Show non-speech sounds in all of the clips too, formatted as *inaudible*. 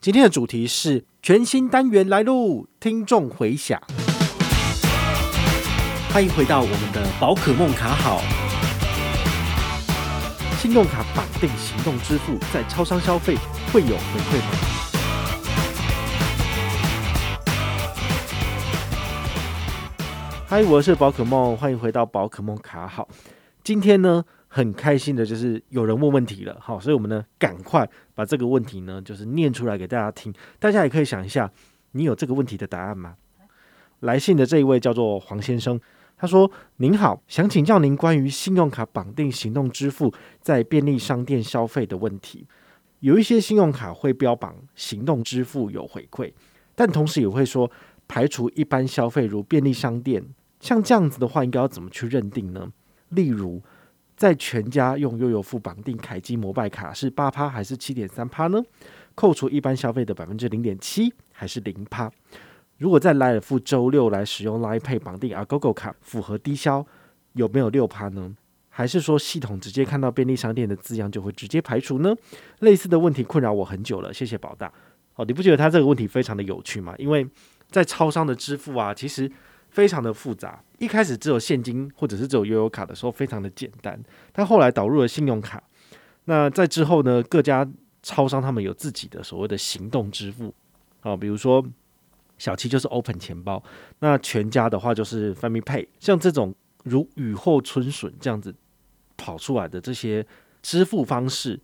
今天的主题是全新单元来喽，听众回响。欢迎回到我们的宝可梦卡好，信用卡绑定行动支付，在超商消费会有回馈吗？嗨，我是宝可梦，欢迎回到宝可梦卡好。今天呢，很开心的就是有人问问题了，好，所以我们呢赶快把这个问题呢就是念出来给大家听，大家也可以想一下，你有这个问题的答案吗？来信的这一位叫做黄先生，他说：“您好，想请教您关于信用卡绑定行动支付在便利商店消费的问题。有一些信用卡会标榜行动支付有回馈，但同时也会说排除一般消费，如便利商店，像这样子的话，应该要怎么去认定呢？例如。”在全家用悠游付绑定凯基摩拜卡是八趴还是七点三趴呢？扣除一般消费的百分之零点七还是零趴？如果在莱尔富周六来使用 Line Pay 绑定 Agogo 卡，符合低消有没有六趴呢？还是说系统直接看到便利商店的字样就会直接排除呢？类似的问题困扰我很久了，谢谢宝大。哦，你不觉得他这个问题非常的有趣吗？因为在超商的支付啊，其实。非常的复杂，一开始只有现金或者是只有悠游卡的时候非常的简单，但后来导入了信用卡，那在之后呢，各家超商他们有自己的所谓的行动支付，啊，比如说小七就是 Open 钱包，那全家的话就是 Family Pay，像这种如雨后春笋这样子跑出来的这些支付方式，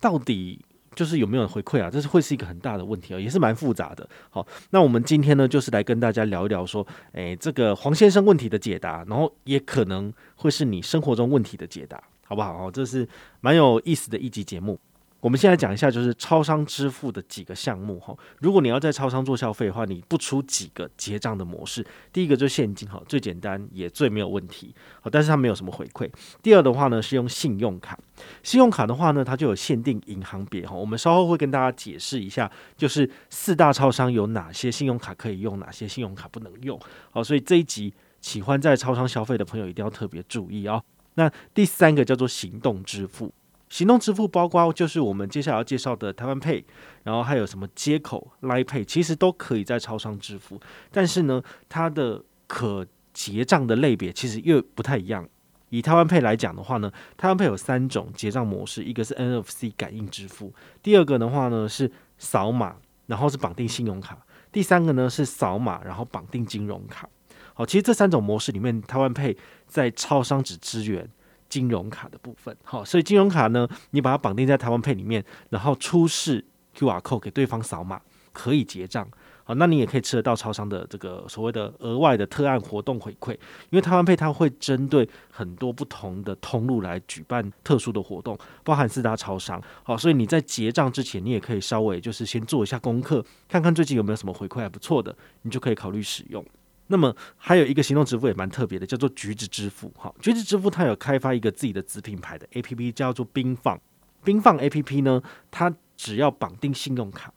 到底？就是有没有回馈啊？这是会是一个很大的问题啊，也是蛮复杂的。好，那我们今天呢，就是来跟大家聊一聊，说，诶，这个黄先生问题的解答，然后也可能会是你生活中问题的解答，好不好？这是蛮有意思的一集节目。我们现在讲一下，就是超商支付的几个项目哈。如果你要在超商做消费的话，你不出几个结账的模式。第一个就是现金哈，最简单也最没有问题。好，但是它没有什么回馈。第二的话呢，是用信用卡。信用卡的话呢，它就有限定银行别哈。我们稍后会跟大家解释一下，就是四大超商有哪些信用卡可以用，哪些信用卡不能用。好，所以这一集喜欢在超商消费的朋友一定要特别注意哦。那第三个叫做行动支付。行动支付包括就是我们接下来要介绍的台湾 Pay，然后还有什么接口 Line Pay，其实都可以在超商支付。但是呢，它的可结账的类别其实又不太一样。以台湾 Pay 来讲的话呢，台湾 Pay 有三种结账模式，一个是 NFC 感应支付，第二个的话呢是扫码，然后是绑定信用卡，第三个呢是扫码然后绑定金融卡。好，其实这三种模式里面，台湾 Pay 在超商只支援。金融卡的部分，好，所以金融卡呢，你把它绑定在台湾配里面，然后出示 QR code 给对方扫码，可以结账，好，那你也可以吃得到超商的这个所谓的额外的特案活动回馈，因为台湾配它会针对很多不同的通路来举办特殊的活动，包含四大超商，好，所以你在结账之前，你也可以稍微就是先做一下功课，看看最近有没有什么回馈还不错的，你就可以考虑使用。那么还有一个行动支付也蛮特别的，叫做橘子支付。哈，橘子支付它有开发一个自己的子品牌的 APP，叫做冰放。冰放 APP 呢，它只要绑定信用卡，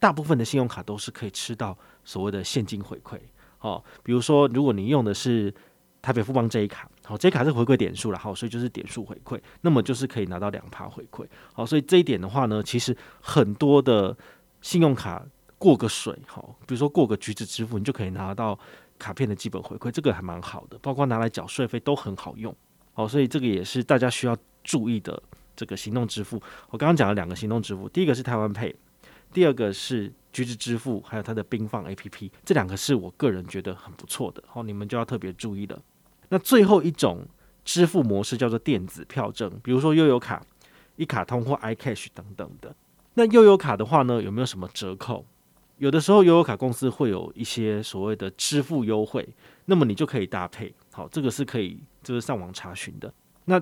大部分的信用卡都是可以吃到所谓的现金回馈。好，比如说如果你用的是台北富邦这一卡，好，J 卡是回馈点数了，好，所以就是点数回馈，那么就是可以拿到两趴回馈。好，所以这一点的话呢，其实很多的信用卡过个水，好，比如说过个橘子支付，你就可以拿到。卡片的基本回馈，这个还蛮好的，包括拿来缴税费都很好用，好，所以这个也是大家需要注意的。这个行动支付，我刚刚讲了两个行动支付，第一个是台湾 Pay，第二个是橘子支付，还有它的冰放 APP，这两个是我个人觉得很不错的，好，你们就要特别注意了。那最后一种支付模式叫做电子票证，比如说悠游卡、一卡通或 iCash 等等的。那悠游卡的话呢，有没有什么折扣？有的时候悠游卡公司会有一些所谓的支付优惠，那么你就可以搭配。好，这个是可以就是上网查询的。那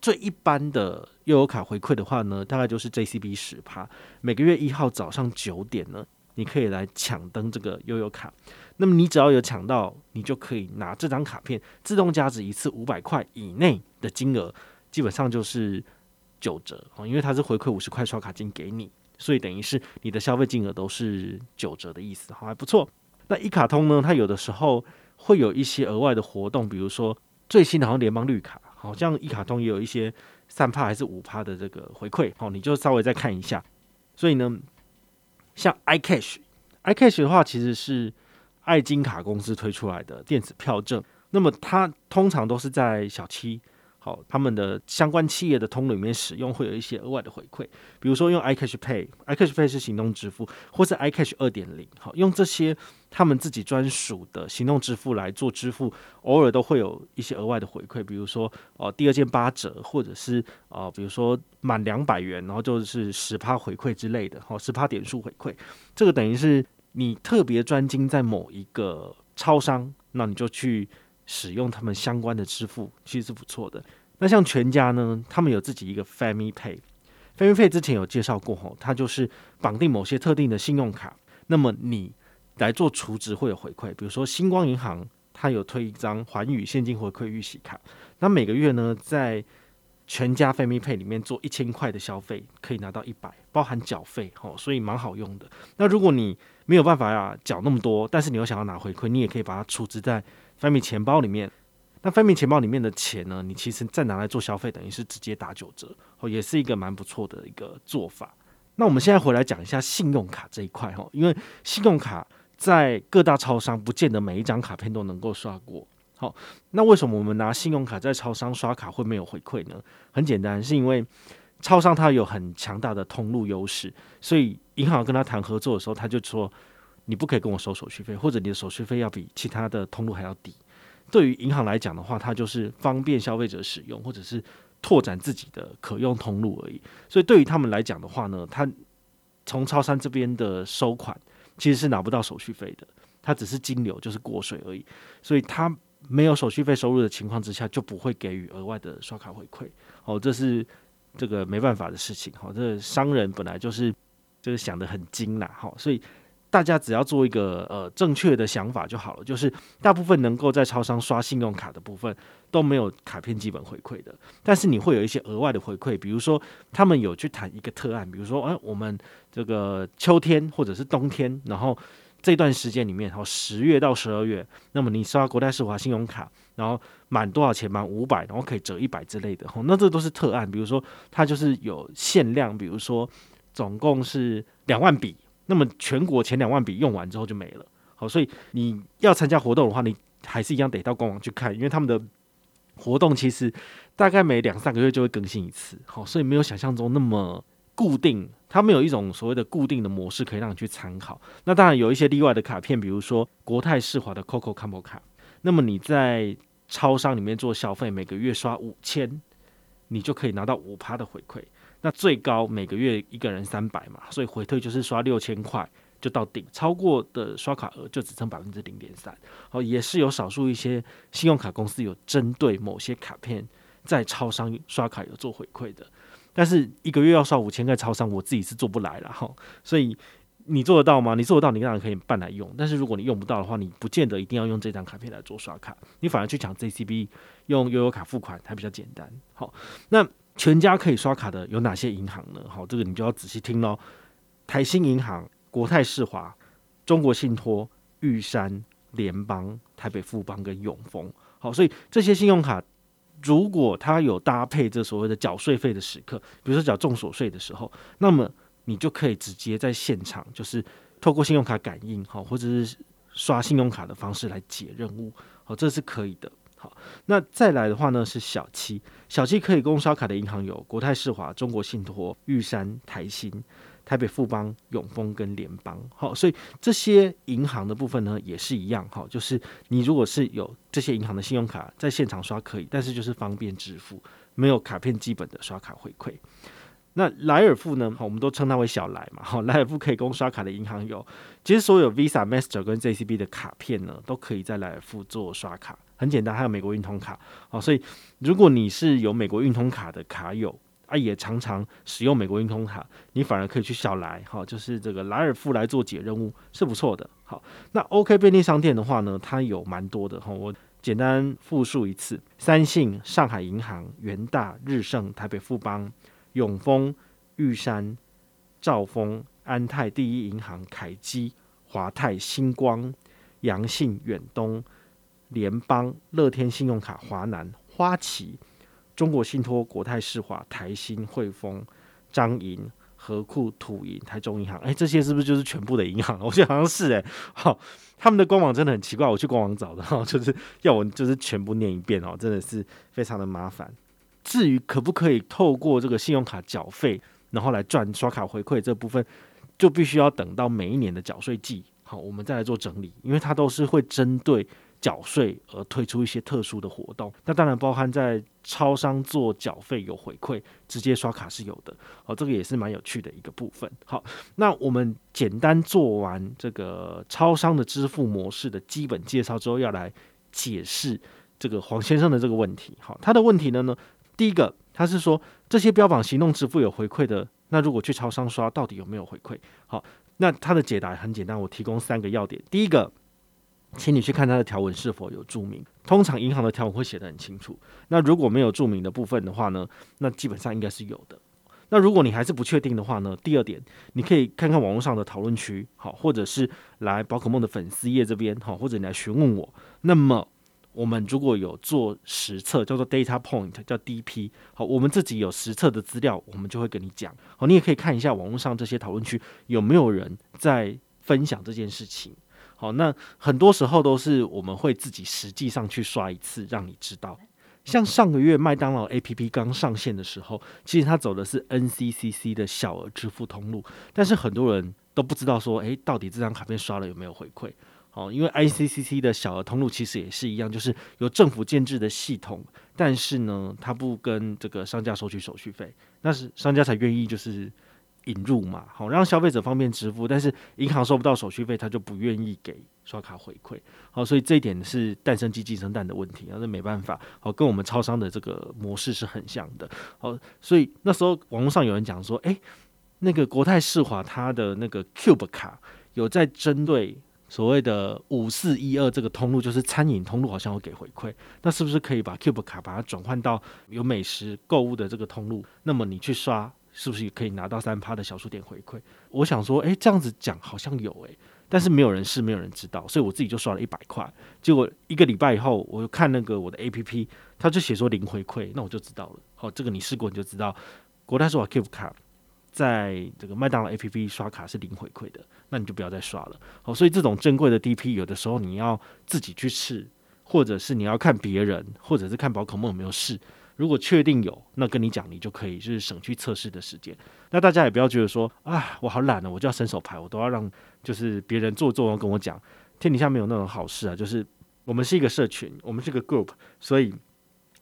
最一般的悠游卡回馈的话呢，大概就是 JCB 十趴。每个月一号早上九点呢，你可以来抢登这个悠游卡。那么你只要有抢到，你就可以拿这张卡片自动加值一次五百块以内的金额，基本上就是九折哦，因为它是回馈五十块刷卡金给你。所以等于是你的消费金额都是九折的意思，好，还不错。那一卡通呢，它有的时候会有一些额外的活动，比如说最新的好像联邦绿卡，好像一卡通也有一些三趴还是五趴的这个回馈，好，你就稍微再看一下。所以呢，像 iCash，iCash 的话其实是爱金卡公司推出来的电子票证，那么它通常都是在小七。好，他们的相关企业的通路里面使用会有一些额外的回馈，比如说用 iCash Pay，iCash Pay 是行动支付，或是 iCash 二点零，好，用这些他们自己专属的行动支付来做支付，偶尔都会有一些额外的回馈，比如说哦、呃、第二件八折，或者是啊、呃、比如说满两百元，然后就是十趴回馈之类的，好，十趴点数回馈，这个等于是你特别专精在某一个超商，那你就去。使用他们相关的支付其实是不错的。那像全家呢，他们有自己一个 Family Pay，Family Pay 之前有介绍过吼，它就是绑定某些特定的信用卡，那么你来做储值会有回馈。比如说星光银行，它有推一张环宇现金回馈预洗卡，那每个月呢，在全家 Family Pay 里面做一千块的消费，可以拿到一百，包含缴费吼，所以蛮好用的。那如果你没有办法呀缴那么多，但是你又想要拿回馈，你也可以把它储值在分米钱包里面，那分米钱包里面的钱呢？你其实再拿来做消费，等于是直接打九折，哦，也是一个蛮不错的一个做法。那我们现在回来讲一下信用卡这一块哈，因为信用卡在各大超商不见得每一张卡片都能够刷过。好，那为什么我们拿信用卡在超商刷卡会没有回馈呢？很简单，是因为超商它有很强大的通路优势，所以银行跟他谈合作的时候，他就说。你不可以跟我收手续费，或者你的手续费要比其他的通路还要低。对于银行来讲的话，它就是方便消费者使用，或者是拓展自己的可用通路而已。所以对于他们来讲的话呢，他从超商这边的收款其实是拿不到手续费的，它只是金流就是过水而已。所以他没有手续费收入的情况之下，就不会给予额外的刷卡回馈。哦，这是这个没办法的事情。好，这商人本来就是就是想得很精啦。好，所以。大家只要做一个呃正确的想法就好了，就是大部分能够在超商刷信用卡的部分都没有卡片基本回馈的，但是你会有一些额外的回馈，比如说他们有去谈一个特案，比如说哎、我们这个秋天或者是冬天，然后这段时间里面，然后十月到十二月，那么你刷国泰世华信用卡，然后满多少钱，满五百，然后可以折一百之类的，那这都是特案，比如说它就是有限量，比如说总共是两万笔。*laughs* 那么全国前两万笔用完之后就没了，好，所以你要参加活动的话，你还是一样得到官网去看，因为他们的活动其实大概每两三个月就会更新一次，好，所以没有想象中那么固定，它没有一种所谓的固定的模式可以让你去参考。那当然有一些例外的卡片，比如说国泰世华的 COCO Combo 卡，那么你在超商里面做消费，每个月刷五千，你就可以拿到五趴的回馈。那最高每个月一个人三百嘛，所以回退就是刷六千块就到顶，超过的刷卡额就只剩百分之零点三。哦，也是有少数一些信用卡公司有针对某些卡片在超商刷卡有做回馈的，但是一个月要刷五千个超商，我自己是做不来了哈。所以你做得到吗？你做得到，你当然可以办来用。但是如果你用不到的话，你不见得一定要用这张卡片来做刷卡，你反而去抢 JCB 用悠游卡付款还比较简单。好，那。全家可以刷卡的有哪些银行呢？好，这个你就要仔细听喽。台新银行、国泰世华、中国信托、玉山、联邦、台北富邦跟永丰。好，所以这些信用卡如果它有搭配这所谓的缴税费的时刻，比如说缴重所税的时候，那么你就可以直接在现场，就是透过信用卡感应，好，或者是刷信用卡的方式来解任务。好，这是可以的。那再来的话呢，是小七，小七可以供刷卡的银行有国泰世华、中国信托、玉山、台新、台北富邦、永丰跟联邦。好，所以这些银行的部分呢，也是一样。好，就是你如果是有这些银行的信用卡在现场刷可以，但是就是方便支付，没有卡片基本的刷卡回馈。那莱尔富呢？我们都称它为小莱嘛。好，莱尔富可以供刷卡的银行有，其实所有 Visa、Master 跟 JCB 的卡片呢，都可以在莱尔富做刷卡。很简单，还有美国运通卡，好，所以如果你是有美国运通卡的卡友啊，也常常使用美国运通卡，你反而可以去小莱，好，就是这个莱尔富来做解任务是不错的。好，那 OK 便利商店的话呢，它有蛮多的哈，我简单复述一次：三信、上海银行、元大、日盛、台北富邦、永丰、玉山、兆丰、安泰、第一银行、凯基、华泰、星光、阳信、远东。联邦、乐天信用卡、华南、花旗、中国信托、国泰世华、台新、汇丰、彰银、河库、土银、台中银行，哎，这些是不是就是全部的银行？*laughs* 我觉得好像是哎，好，他们的官网真的很奇怪，我去官网找的哈，*laughs* 就是要我就是全部念一遍哦，真的是非常的麻烦。至于可不可以透过这个信用卡缴费，然后来赚刷卡回馈这部分，就必须要等到每一年的缴税季，好，我们再来做整理，因为它都是会针对。缴税而推出一些特殊的活动，那当然包含在超商做缴费有回馈，直接刷卡是有的。好，这个也是蛮有趣的一个部分。好，那我们简单做完这个超商的支付模式的基本介绍之后，要来解释这个黄先生的这个问题。好，他的问题呢呢，第一个他是说这些标榜行动支付有回馈的，那如果去超商刷，到底有没有回馈？好，那他的解答很简单，我提供三个要点。第一个。请你去看它的条文是否有注明。通常银行的条文会写得很清楚。那如果没有注明的部分的话呢，那基本上应该是有的。那如果你还是不确定的话呢，第二点，你可以看看网络上的讨论区，好，或者是来宝可梦的粉丝页这边，好，或者你来询问我。那么我们如果有做实测，叫做 Data Point，叫 DP，好，我们自己有实测的资料，我们就会跟你讲。好，你也可以看一下网络上这些讨论区有没有人在分享这件事情。好，那很多时候都是我们会自己实际上去刷一次，让你知道。像上个月麦当劳 APP 刚上线的时候，其实它走的是 NCCC 的小额支付通路，但是很多人都不知道说，诶，到底这张卡片刷了有没有回馈？好，因为 I C C C 的小额通路其实也是一样，就是由政府建制的系统，但是呢，它不跟这个商家收取手续费，那是商家才愿意就是。引入嘛，好让消费者方便支付，但是银行收不到手续费，他就不愿意给刷卡回馈，好，所以这一点是蛋生鸡鸡生蛋的问题啊，那没办法，好，跟我们超商的这个模式是很像的，好，所以那时候网络上有人讲说，诶、那个国泰世华它的那个 Cube 卡有在针对所谓的五四一二这个通路，就是餐饮通路，好像会给回馈，那是不是可以把 Cube 卡把它转换到有美食购物的这个通路？那么你去刷。是不是也可以拿到三趴的小数点回馈？我想说，诶、这样子讲好像有诶、但是没有人试，没有人知道，所以我自己就刷了一百块。结果一个礼拜以后，我就看那个我的 APP，他就写说零回馈，那我就知道了。好，这个你试过你就知道，国泰世华 Cube 卡在这个麦当劳 APP 刷卡是零回馈的，那你就不要再刷了。好，所以这种珍贵的 DP，有的时候你要自己去试，或者是你要看别人，或者是看宝可梦有没有试。如果确定有，那跟你讲，你就可以就是省去测试的时间。那大家也不要觉得说啊，我好懒啊，我就要伸手牌，我都要让就是别人做做完跟我讲。天底下没有那种好事啊，就是我们是一个社群，我们是个 group，所以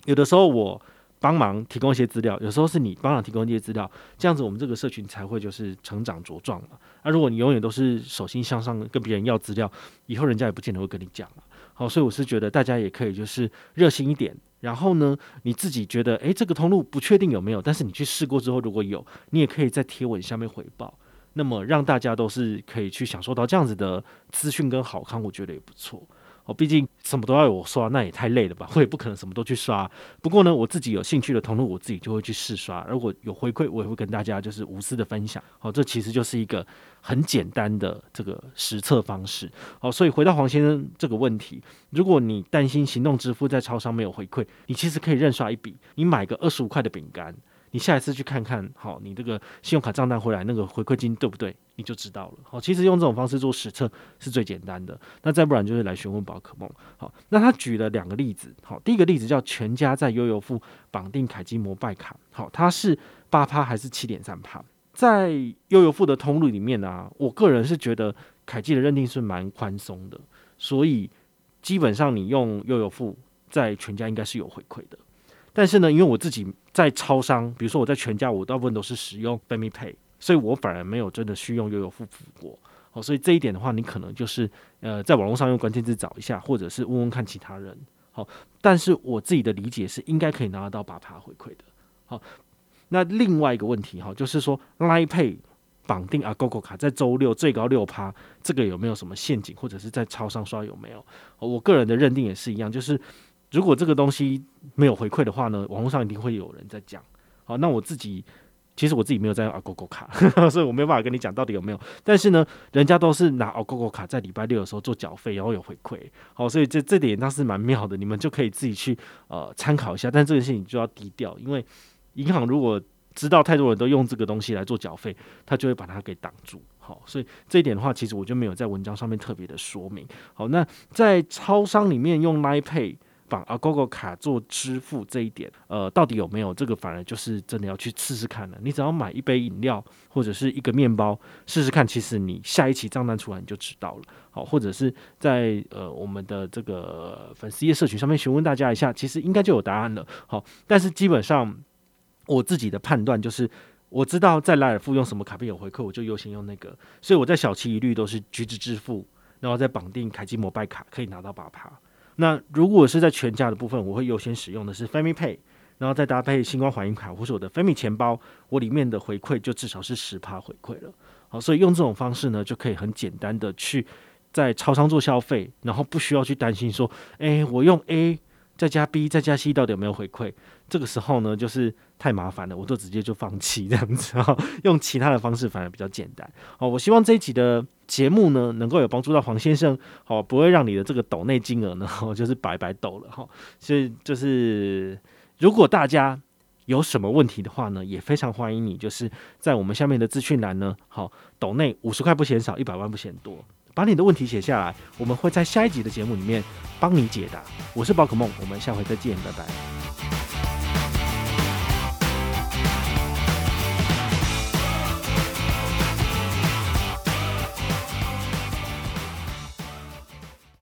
有的时候我帮忙提供一些资料，有时候是你帮忙提供一些资料，这样子我们这个社群才会就是成长茁壮嘛。那如果你永远都是手心向上跟别人要资料，以后人家也不见得会跟你讲。好，所以我是觉得大家也可以就是热心一点。然后呢，你自己觉得，诶，这个通路不确定有没有，但是你去试过之后，如果有，你也可以在贴文下面回报，那么让大家都是可以去享受到这样子的资讯跟好康，我觉得也不错。哦，毕竟什么都要我刷，那也太累了吧？*laughs* 我也不可能什么都去刷。不过呢，我自己有兴趣的通路，我自己就会去试刷。如果有回馈，我也会跟大家就是无私的分享。好，这其实就是一个很简单的这个实测方式。好，所以回到黄先生这个问题，如果你担心行动支付在超商没有回馈，你其实可以认刷一笔，你买个二十五块的饼干。你下一次去看看，好，你这个信用卡账单回来那个回馈金对不对？你就知道了。好，其实用这种方式做实测是最简单的。那再不然就是来询问宝可梦。好，那他举了两个例子。好，第一个例子叫全家在悠游付绑定凯基摩拜卡。好，它是八趴还是七点三趴？在悠游付的通路里面呢、啊，我个人是觉得凯基的认定是蛮宽松的，所以基本上你用悠游付在全家应该是有回馈的。但是呢，因为我自己在超商，比如说我在全家，我大部分都是使用 FamiPay，所以我反而没有真的去用悠游付付过。好，所以这一点的话，你可能就是呃，在网络上用关键字找一下，或者是问问看其他人。好，但是我自己的理解是，应该可以拿得到八趴回馈的。好，那另外一个问题哈，就是说 Line Pay 绑定啊 g o g o 卡在周六最高六趴，这个有没有什么陷阱，或者是在超商刷有没有？我个人的认定也是一样，就是。如果这个东西没有回馈的话呢，网络上一定会有人在讲。好，那我自己其实我自己没有在用 Agogo 卡，*laughs* 所以我没有办法跟你讲到底有没有。但是呢，人家都是拿 Agogo 卡在礼拜六的时候做缴费，然后有回馈。好，所以这这点倒是蛮妙的，你们就可以自己去呃参考一下。但这个事情就要低调，因为银行如果知道太多人都用这个东西来做缴费，他就会把它给挡住。好，所以这一点的话，其实我就没有在文章上面特别的说明。好，那在超商里面用 Nipay 绑 Agogo 卡做支付这一点，呃，到底有没有这个？反而就是真的要去试试看了。你只要买一杯饮料或者是一个面包试试看，其实你下一期账单出来你就知道了。好，或者是在呃我们的这个粉丝页社群上面询问大家一下，其实应该就有答案了。好，但是基本上我自己的判断就是。我知道在莱尔富用什么卡片有回扣，我就优先用那个。所以我在小七一律都是橘子支付，然后再绑定凯基摩拜卡，可以拿到八趴。那如果是在全家的部分，我会优先使用的是 Family Pay，然后再搭配星光环银卡或是我的 Family 钱包，我里面的回馈就至少是十趴回馈了。好，所以用这种方式呢，就可以很简单的去在超商做消费，然后不需要去担心说，诶，我用 A。再加 B 再加 C 到底有没有回馈？这个时候呢，就是太麻烦了，我都直接就放弃这样子 *laughs* 哈，用其他的方式反而比较简单。好，我希望这一集的节目呢，能够有帮助到黄先生，好，不会让你的这个抖内金额呢，*laughs* 就是白白抖了哈。所以就是，如果大家有什么问题的话呢，也非常欢迎你，就是在我们下面的资讯栏呢，好，抖内五十块不嫌少，一百万不嫌多。把你的问题写下来，我们会在下一集的节目里面帮你解答。我是宝可梦，我们下回再见，拜拜。